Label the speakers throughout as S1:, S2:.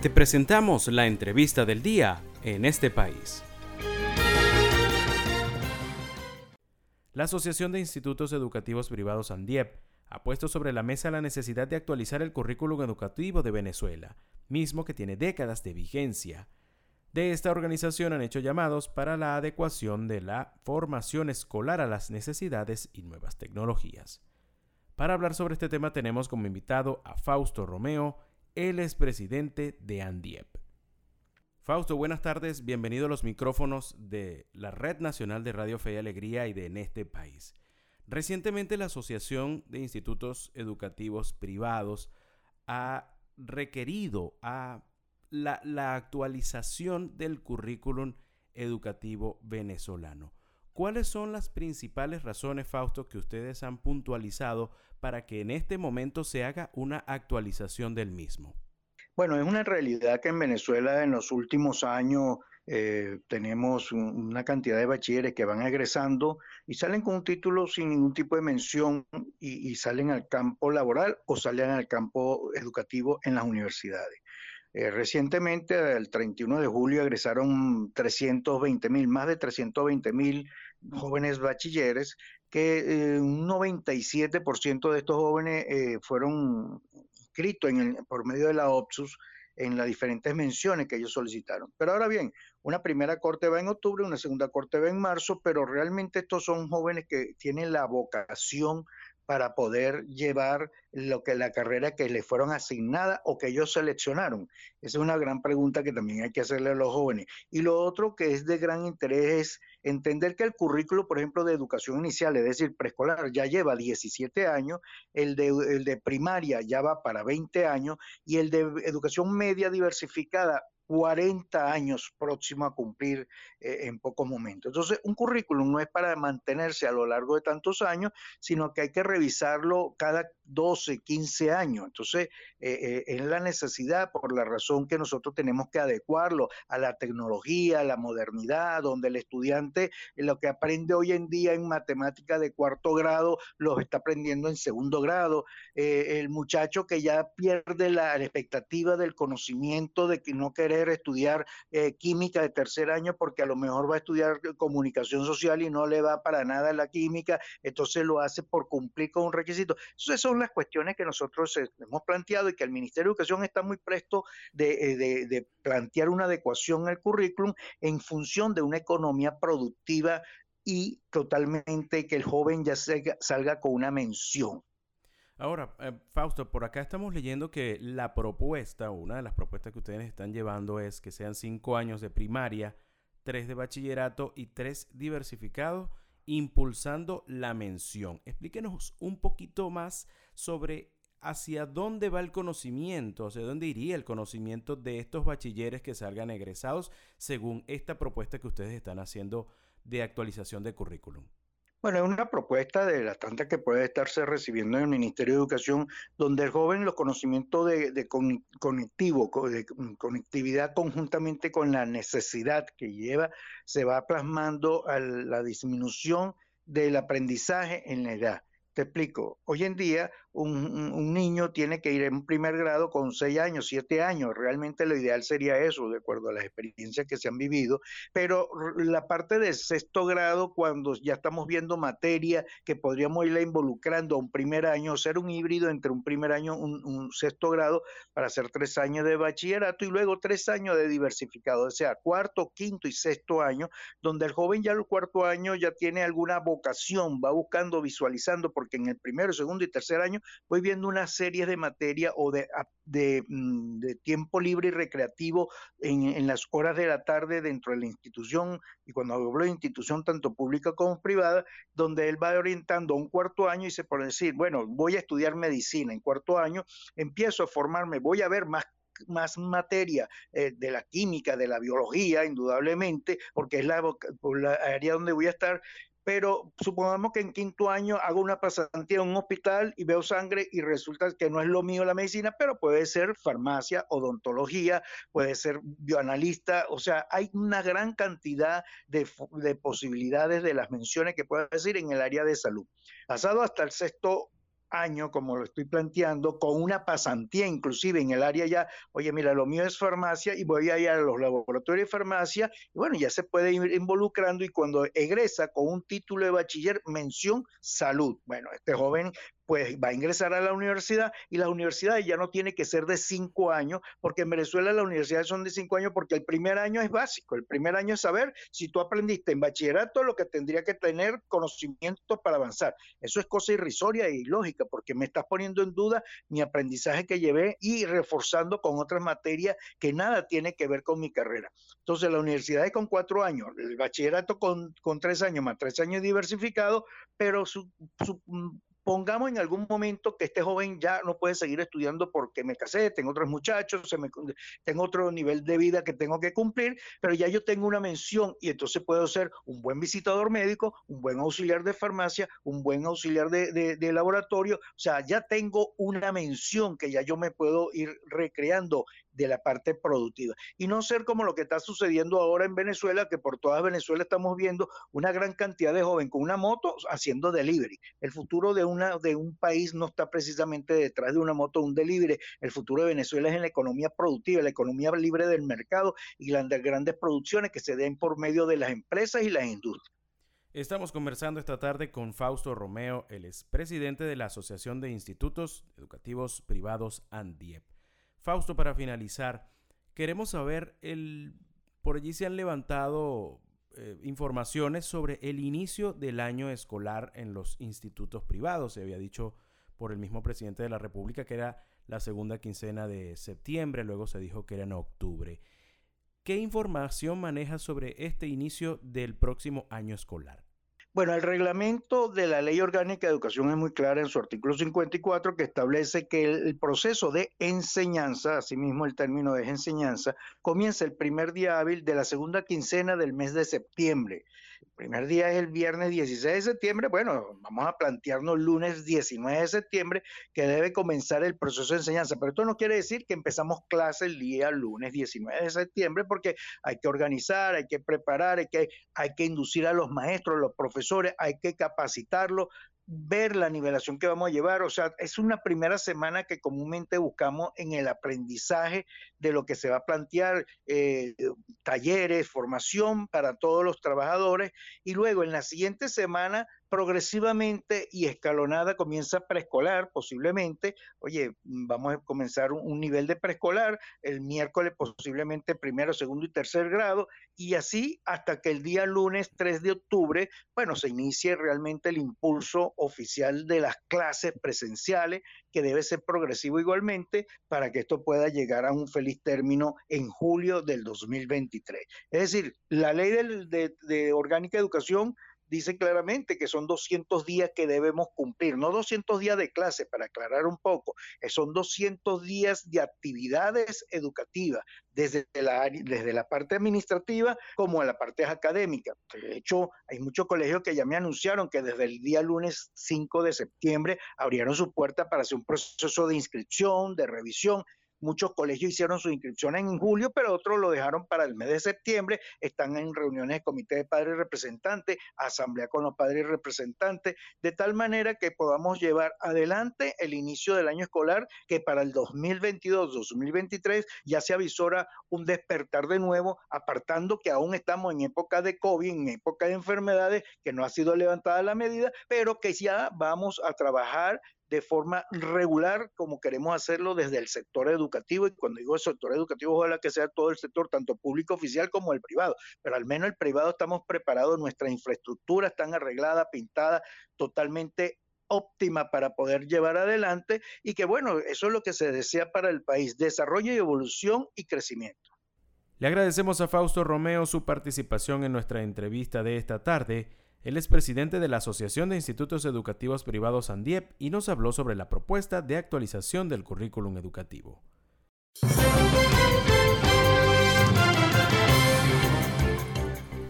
S1: Te presentamos la entrevista del día en este país. La Asociación de Institutos Educativos Privados ANDIEP ha puesto sobre la mesa la necesidad de actualizar el currículum educativo de Venezuela, mismo que tiene décadas de vigencia. De esta organización han hecho llamados para la adecuación de la formación escolar a las necesidades y nuevas tecnologías. Para hablar sobre este tema tenemos como invitado a Fausto Romeo, él es presidente de Andiep. Fausto, buenas tardes, bienvenido a los micrófonos de la Red Nacional de Radio Fe y Alegría y de En este país. Recientemente la Asociación de Institutos Educativos Privados ha requerido a la actualización del currículum educativo venezolano. ¿Cuáles son las principales razones, Fausto, que ustedes han puntualizado para que en este momento se haga una actualización del mismo?
S2: Bueno, es una realidad que en Venezuela en los últimos años eh, tenemos una cantidad de bachilleres que van egresando y salen con un título sin ningún tipo de mención y, salen al campo laboral o salen al campo educativo en las universidades. Eh, recientemente, el 31 de julio, egresaron 320 mil, más de 320 mil jóvenes bachilleres que eh, un 97% de estos jóvenes eh, fueron inscritos en por medio de la OPSUS en las diferentes menciones que ellos solicitaron. Pero ahora bien, una primera corte va en octubre, una segunda corte va en marzo, pero realmente estos son jóvenes que tienen la vocación para poder llevar lo que la carrera que les fueron asignada o que ellos seleccionaron? Esa es una gran pregunta que también hay que hacerle a los jóvenes. Y lo otro que es de gran interés es entender que el currículo, por ejemplo, de educación inicial, es decir, preescolar, ya lleva 17 años, el de, el de primaria ya va para 20 años y el de educación media diversificada 40 años próximo a cumplir eh, en pocos momentos. Entonces, un currículum no es para mantenerse a lo largo de tantos años, sino que hay que revisarlo cada 12, 15 años. Entonces, eh, eh, es la necesidad por la razón que nosotros tenemos que adecuarlo a la tecnología, a la modernidad, donde el estudiante lo que aprende hoy en día en matemática de cuarto grado, lo está aprendiendo en segundo grado. el muchacho que ya pierde la, expectativa del conocimiento de que no querer estudiar eh, química de tercer año porque a lo mejor va a estudiar comunicación social y no le va para nada la química, entonces lo hace por cumplir con un requisito. Esas son las cuestiones que nosotros eh, hemos planteado y que el Ministerio de Educación está muy presto de, eh, de plantear una adecuación al currículum en función de una economía productiva y totalmente que el joven ya salga con una mención.
S1: Ahora, eh, Fausto, por acá estamos leyendo que la propuesta, una de las propuestas que ustedes están llevando es que sean cinco años de primaria, tres de bachillerato y tres diversificados, impulsando la mención. Explíquenos un poquito más sobre hacia dónde va el conocimiento, hacia dónde iría el conocimiento de estos bachilleres que salgan egresados según esta propuesta que ustedes están haciendo de actualización de currículum.
S2: Bueno, es una propuesta de las tantas que puede estarse recibiendo en el Ministerio de Educación, donde el joven los conocimientos de, conectivo, de conectividad conjuntamente con la necesidad que lleva, se va plasmando a la disminución del aprendizaje en la edad. Te explico, hoy en día un, niño tiene que ir en primer grado con seis años, siete años. Realmente lo ideal sería eso, de acuerdo a las experiencias que se han vivido. Pero la parte de sexto grado, cuando ya estamos viendo materia que podríamos irla involucrando a un primer año, ser un híbrido entre un primer año y un, sexto grado para hacer tres años de bachillerato y luego tres años de diversificado, o sea, cuarto, quinto y sexto año, donde el joven ya el cuarto año ya tiene alguna vocación, va buscando, visualizando, porque en el primero, segundo y tercer año voy viendo una serie de materia o de, mm, de, tiempo libre y recreativo en, en, las horas de la tarde dentro de la institución, y cuando hablo de institución tanto pública como privada, donde él va orientando a un cuarto año y se puede decir, bueno, voy a estudiar medicina, en cuarto año empiezo a formarme, voy a ver más más materia eh, de la química, de la biología, indudablemente, porque es la, la, área donde voy a estar, pero supongamos que en quinto año hago una pasantía en un hospital y veo sangre y resulta que no es lo mío la medicina, pero puede ser farmacia, odontología, puede ser bioanalista, o sea, hay una gran cantidad de, posibilidades de las menciones que puedo decir en el área de salud. Pasado hasta el sexto año, como lo estoy planteando, con una pasantía inclusive en el área ya, oye, mira, lo mío es farmacia y voy a ir a los laboratorios de farmacia, y bueno, ya se puede ir involucrando y cuando egresa con un título de bachiller, mención salud. Bueno, este joven pues va a ingresar a la universidad y la universidad ya no tiene que ser de cinco años, porque en Venezuela las universidades son de cinco años porque el primer año es básico, el primer año es saber si tú aprendiste en bachillerato lo que tendría que tener conocimiento para avanzar. Eso es cosa irrisoria y lógica, porque me estás poniendo en duda mi aprendizaje que llevé y reforzando con otras materias que nada tiene que ver con mi carrera. Entonces la universidad es con cuatro años, el bachillerato con, con tres años más tres años diversificado, pero su, su pongamos en algún momento que este joven ya no puede seguir estudiando porque me casé, tengo otros muchachos, se me, tengo otro nivel de vida que tengo que cumplir, pero ya yo tengo una mención y entonces puedo ser un buen visitador médico, un buen auxiliar de farmacia, un buen auxiliar de, de laboratorio, o sea, ya tengo una mención que ya yo me puedo ir recreando de la parte productiva. Y no ser como lo que está sucediendo ahora en Venezuela, que por toda Venezuela estamos viendo una gran cantidad de jóvenes con una moto haciendo delivery. El futuro de, una, de un país no está precisamente detrás de una moto, un delivery. El futuro de Venezuela es en la economía productiva, la economía libre del mercado y las grandes producciones que se den por medio de las empresas y las industrias.
S1: Estamos conversando esta tarde con Fausto Romeo, el expresidente de la Asociación de Institutos Educativos Privados ANDIEP. Fausto, para finalizar, queremos saber, el, por allí se han levantado eh, informaciones sobre el inicio del año escolar en los institutos privados. Se había dicho por el mismo presidente de la República que era la segunda quincena de septiembre, luego se dijo que era en octubre. ¿Qué información maneja sobre este inicio del próximo año escolar?
S2: Bueno, el reglamento de la Ley Orgánica de Educación es muy clara en su artículo 54 que establece que el, proceso de enseñanza, asimismo el término es enseñanza, comienza el primer día hábil de la segunda quincena del mes de septiembre primer día es el viernes 16 de septiembre, bueno, vamos a plantearnos lunes 19 de septiembre que debe comenzar el proceso de enseñanza, pero esto no quiere decir que empezamos clase el día lunes 19 de septiembre porque hay que organizar, hay que preparar, hay que, hay que inducir a los maestros, a los profesores, hay que capacitarlos, ver la nivelación que vamos a llevar. O sea, es una primera semana que comúnmente buscamos en el aprendizaje de lo que se va a plantear, eh, talleres, formación para todos los trabajadores. Y luego en la siguiente semana progresivamente y escalonada comienza preescolar, posiblemente. Oye, vamos a comenzar un, nivel de preescolar, el miércoles posiblemente primero, segundo y tercer grado, y así hasta que el día lunes 3 de octubre, bueno, se inicie realmente el impulso oficial de las clases presenciales, que debe ser progresivo igualmente para que esto pueda llegar a un feliz término en julio del 2023. Es decir, la ley de, de orgánica educación dice claramente que son 200 días que debemos cumplir, no 200 días de clase, para aclarar un poco, eh, son 200 días de actividades educativas, desde la, desde la parte administrativa como a la parte académica. De hecho, hay muchos colegios que ya me anunciaron que desde el día lunes 5 de septiembre abrieron su puerta para hacer un proceso de inscripción, de revisión Muchos colegios hicieron su inscripción en julio, pero otros lo dejaron para el mes de septiembre. Están en reuniones de comité de padres representantes, asamblea con los padres representantes, de tal manera que podamos llevar adelante el inicio del año escolar, que para el 2022-2023 ya se avisora un despertar de nuevo, apartando que aún estamos en época de COVID, en época de enfermedades, que no ha sido levantada la medida, pero que ya vamos a trabajar de forma regular como queremos hacerlo desde el sector educativo y cuando digo el sector educativo ojalá que sea todo el sector tanto público oficial como el privado pero al menos el privado estamos preparados nuestra infraestructura están arreglada pintada totalmente óptima para poder llevar adelante y que bueno eso es lo que se desea para el país desarrollo y evolución y crecimiento.
S1: Le agradecemos a Fausto Romeo su participación en nuestra entrevista de esta tarde él es presidente de la Asociación de Institutos Educativos Privados ANDIEP y nos habló sobre la propuesta de actualización del currículum educativo.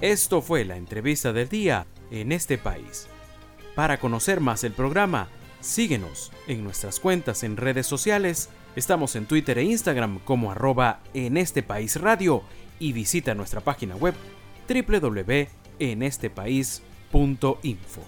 S1: Esto fue la entrevista del día en este país. Para conocer más el programa, síguenos en nuestras cuentas en redes sociales. Estamos en Twitter e Instagram como arroba en este país radio y visita nuestra página web www.enestepaís.com info.